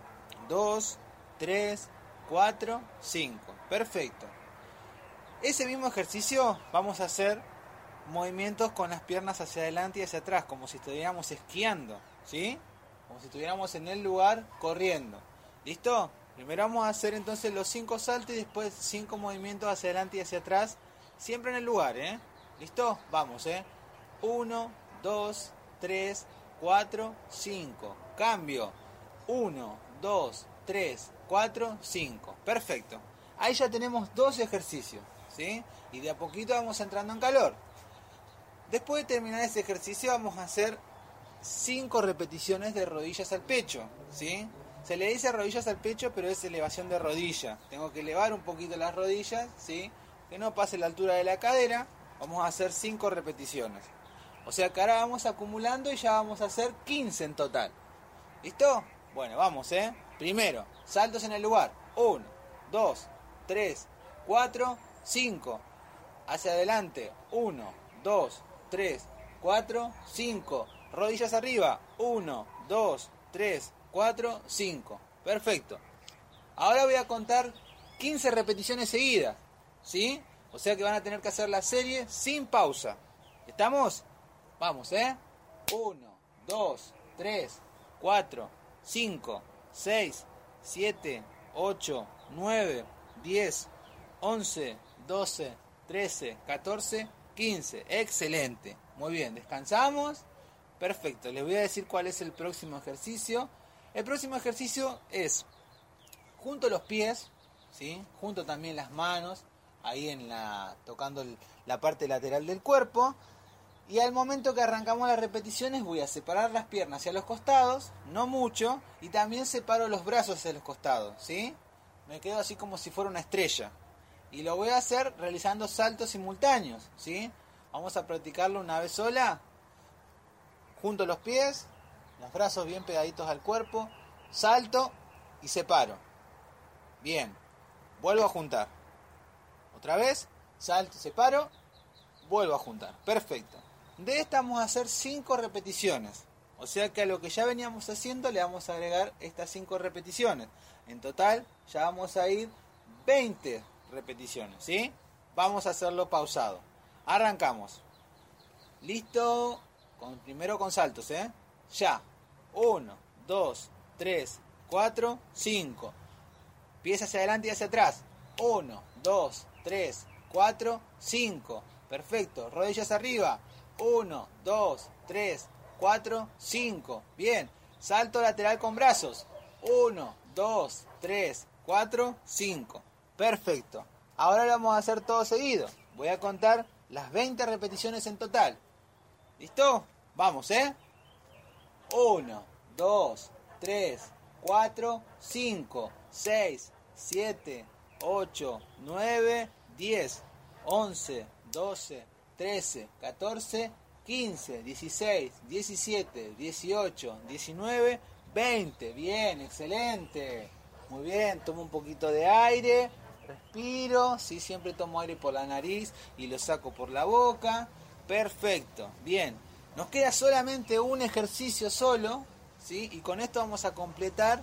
2, 3, 4, 5. Perfecto. Ese mismo ejercicio vamos a hacer movimientos con las piernas hacia adelante y hacia atrás, como si estuviéramos esquiando, ¿sí? Como si estuviéramos en el lugar corriendo. ¿Listo? Primero vamos a hacer entonces los cinco saltos y después cinco movimientos hacia adelante y hacia atrás, siempre en el lugar, ¿eh? ¿Listo? Vamos, ¿eh? 1, 2, 3, 4, 5. Cambio. 1, 2, 3, 4, 5. Perfecto. Ahí ya tenemos dos ejercicios, ¿sí? Y de a poquito vamos entrando en calor. Después de terminar ese ejercicio vamos a hacer 5 repeticiones de rodillas al pecho, ¿sí? Se le dice rodillas al pecho, pero es elevación de rodilla. Tengo que elevar un poquito las rodillas, ¿sí? Que no pase la altura de la cadera, Vamos a hacer 5 repeticiones. O sea que ahora vamos acumulando y ya vamos a hacer 15 en total. ¿Listo? Bueno, vamos, ¿eh? Primero, saltos en el lugar. 1, 2, 3, 4, 5. Hacia adelante. 1, 2, 3, 4, 5. Rodillas arriba. 1, 2, 3, 4, 5. Perfecto. Ahora voy a contar 15 repeticiones seguidas. ¿Sí? O sea que van a tener que hacer la serie sin pausa. ¿Estamos? Vamos, ¿eh? 1, 2, 3, 4, 5, 6, 7, 8, 9, 10, 11, 12, 13, 14, 15. Excelente. Muy bien, descansamos. Perfecto, les voy a decir cuál es el próximo ejercicio. El próximo ejercicio es junto los pies, ¿sí? junto también las manos, ahí en la tocando la parte lateral del cuerpo. Y al momento que arrancamos las repeticiones voy a separar las piernas hacia los costados, no mucho, y también separo los brazos hacia los costados, ¿sí? Me quedo así como si fuera una estrella. Y lo voy a hacer realizando saltos simultáneos, ¿sí? Vamos a practicarlo una vez sola. Junto los pies, los brazos bien pegaditos al cuerpo, salto y separo. Bien, vuelvo a juntar otra vez, salto, separo, vuelvo a juntar. Perfecto. De esta vamos a hacer 5 repeticiones. O sea que a lo que ya veníamos haciendo le vamos a agregar estas 5 repeticiones. En total ya vamos a ir 20 repeticiones, ¿sí? Vamos a hacerlo pausado. Arrancamos. Listo. Con, primero con saltos, ¿eh? Ya. 1, 2, 3, 4, 5. Pies hacia adelante y hacia atrás. 1, 2, 3, 4, 5. Perfecto. Rodillas arriba. 1, 2, 3, 4, 5. Bien. Salto lateral con brazos. 1, 2, 3, 4, 5. Perfecto. Ahora lo vamos a hacer todo seguido. Voy a contar las 20 repeticiones en total. ¿Listo? Vamos, ¿eh? 1, 2, 3, 4, 5, 6, 7, 8, 9, 10, 11, 12, 13, 14, 15, 16, 17, 18, 19, 20. Bien, excelente. Muy bien, tomo un poquito de aire, respiro, sí, siempre tomo aire por la nariz y lo saco por la boca. Perfecto, bien. Nos queda solamente un ejercicio solo, ¿sí? Y con esto vamos a completar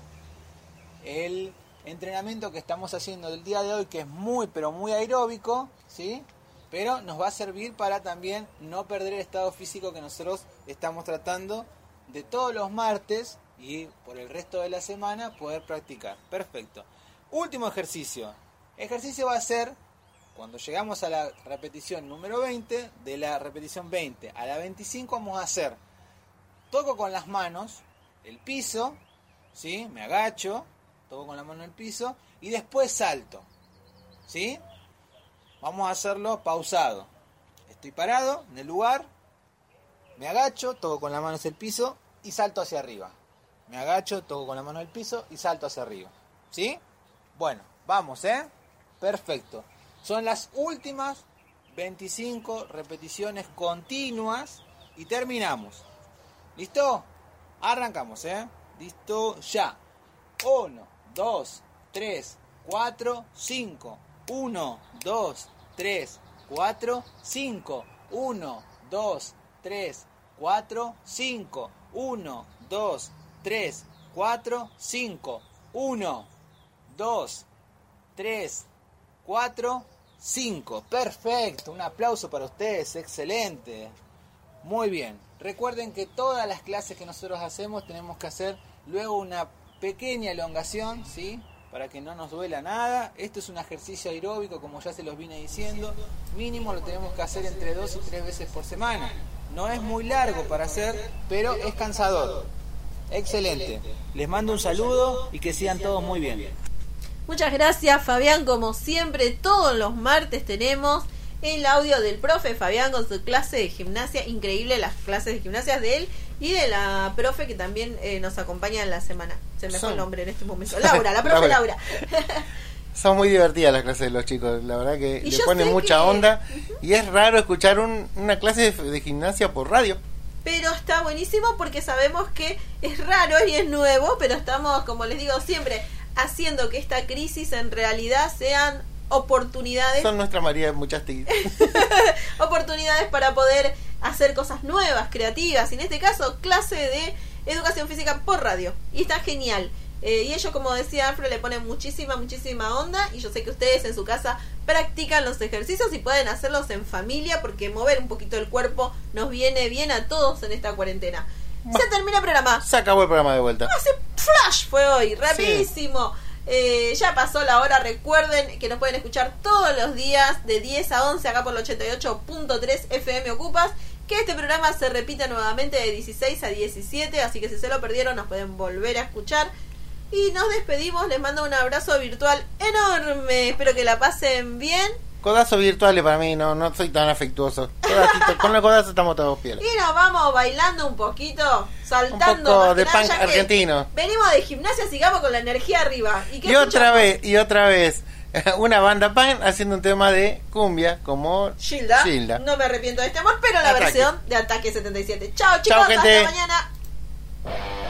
el entrenamiento que estamos haciendo el día de hoy, que es muy, pero muy aeróbico, ¿sí? Pero nos va a servir para también no perder el estado físico que nosotros estamos tratando de todos los martes y por el resto de la semana poder practicar. Perfecto. Último ejercicio. ejercicio va a ser cuando llegamos a la repetición número 20, de la repetición 20 a la 25 vamos a hacer toco con las manos el piso, ¿sí? Me agacho, toco con la mano en el piso y después salto. ¿Sí? Vamos a hacerlo pausado. Estoy parado en el lugar, me agacho, toco con la mano hacia el piso y salto hacia arriba. Me agacho, toco con la mano el piso y salto hacia arriba. ¿Sí? Bueno, vamos, ¿eh? Perfecto. Son las últimas 25 repeticiones continuas y terminamos. ¿Listo? Arrancamos, ¿eh? Listo, ya. Uno. 2, 3, 4, 5. 1, 2, 3, 4, 5. 1, 2, 3, 4, 5. 1, 2, 3, 4, 5. 1, 2, 3, 4, 5. Perfecto, un aplauso para ustedes, excelente. Muy bien, recuerden que todas las clases que nosotros hacemos tenemos que hacer luego una pequeña elongación, ¿sí? Para que no nos duela nada. Esto es un ejercicio aeróbico, como ya se los vine diciendo. Mínimo lo tenemos que hacer entre dos y tres veces por semana. No es muy largo para hacer, pero es cansador. Excelente. Les mando un saludo y que sigan todos muy bien.
Muchas gracias Fabián, como siempre todos los martes tenemos el audio del profe Fabián con su clase de gimnasia, increíble las clases de gimnasia de él y de la profe que también eh, nos acompaña en la semana. Se me fue el nombre en este momento. Laura, la profe Laura.
(laughs) Son muy divertidas las clases de los chicos, la verdad que le ponen mucha onda. Y es raro escuchar una clase de, gimnasia por radio
pero está buenísimo porque sabemos que es raro y es nuevo, pero estamos, como les digo siempre, haciendo que esta crisis en realidad sean oportunidades.
Son nuestra María muchas de tigres.
(laughs) oportunidades para poder hacer cosas nuevas, creativas, y en este caso clase de educación física por radio. Y está genial. Eh, y ellos, como decía Alfred, le ponen muchísima, muchísima onda. Y yo sé que ustedes en su casa practican los ejercicios y pueden hacerlos en familia porque mover un poquito el cuerpo nos viene bien a todos en esta cuarentena. se termina el programa.
Se acabó el programa de vuelta.
Hace flash fue hoy, rapidísimo. Eh, ya pasó la hora, recuerden que nos pueden escuchar todos los días de 10 a 11 acá por el 88.3 FM Ocupas que este programa se repita nuevamente de 16 a 17, así que si se lo perdieron nos pueden volver a escuchar. Y nos despedimos, les mando un abrazo virtual enorme, espero que la pasen bien.
Codazos virtuales para mí, no, no soy tan afectuoso. con los codazos estamos todos fieles.
(laughs) Y nos vamos bailando un poquito, saltando.
Un de punk argentino.
Venimos de gimnasia, sigamos con la energía arriba. Y,
y otra vez, y otra vez. (laughs) una banda pan haciendo un tema de cumbia como
Shilda No me arrepiento de este amor, pero la versión de Ataque 77. Chao chicos, Chao, gente. hasta mañana.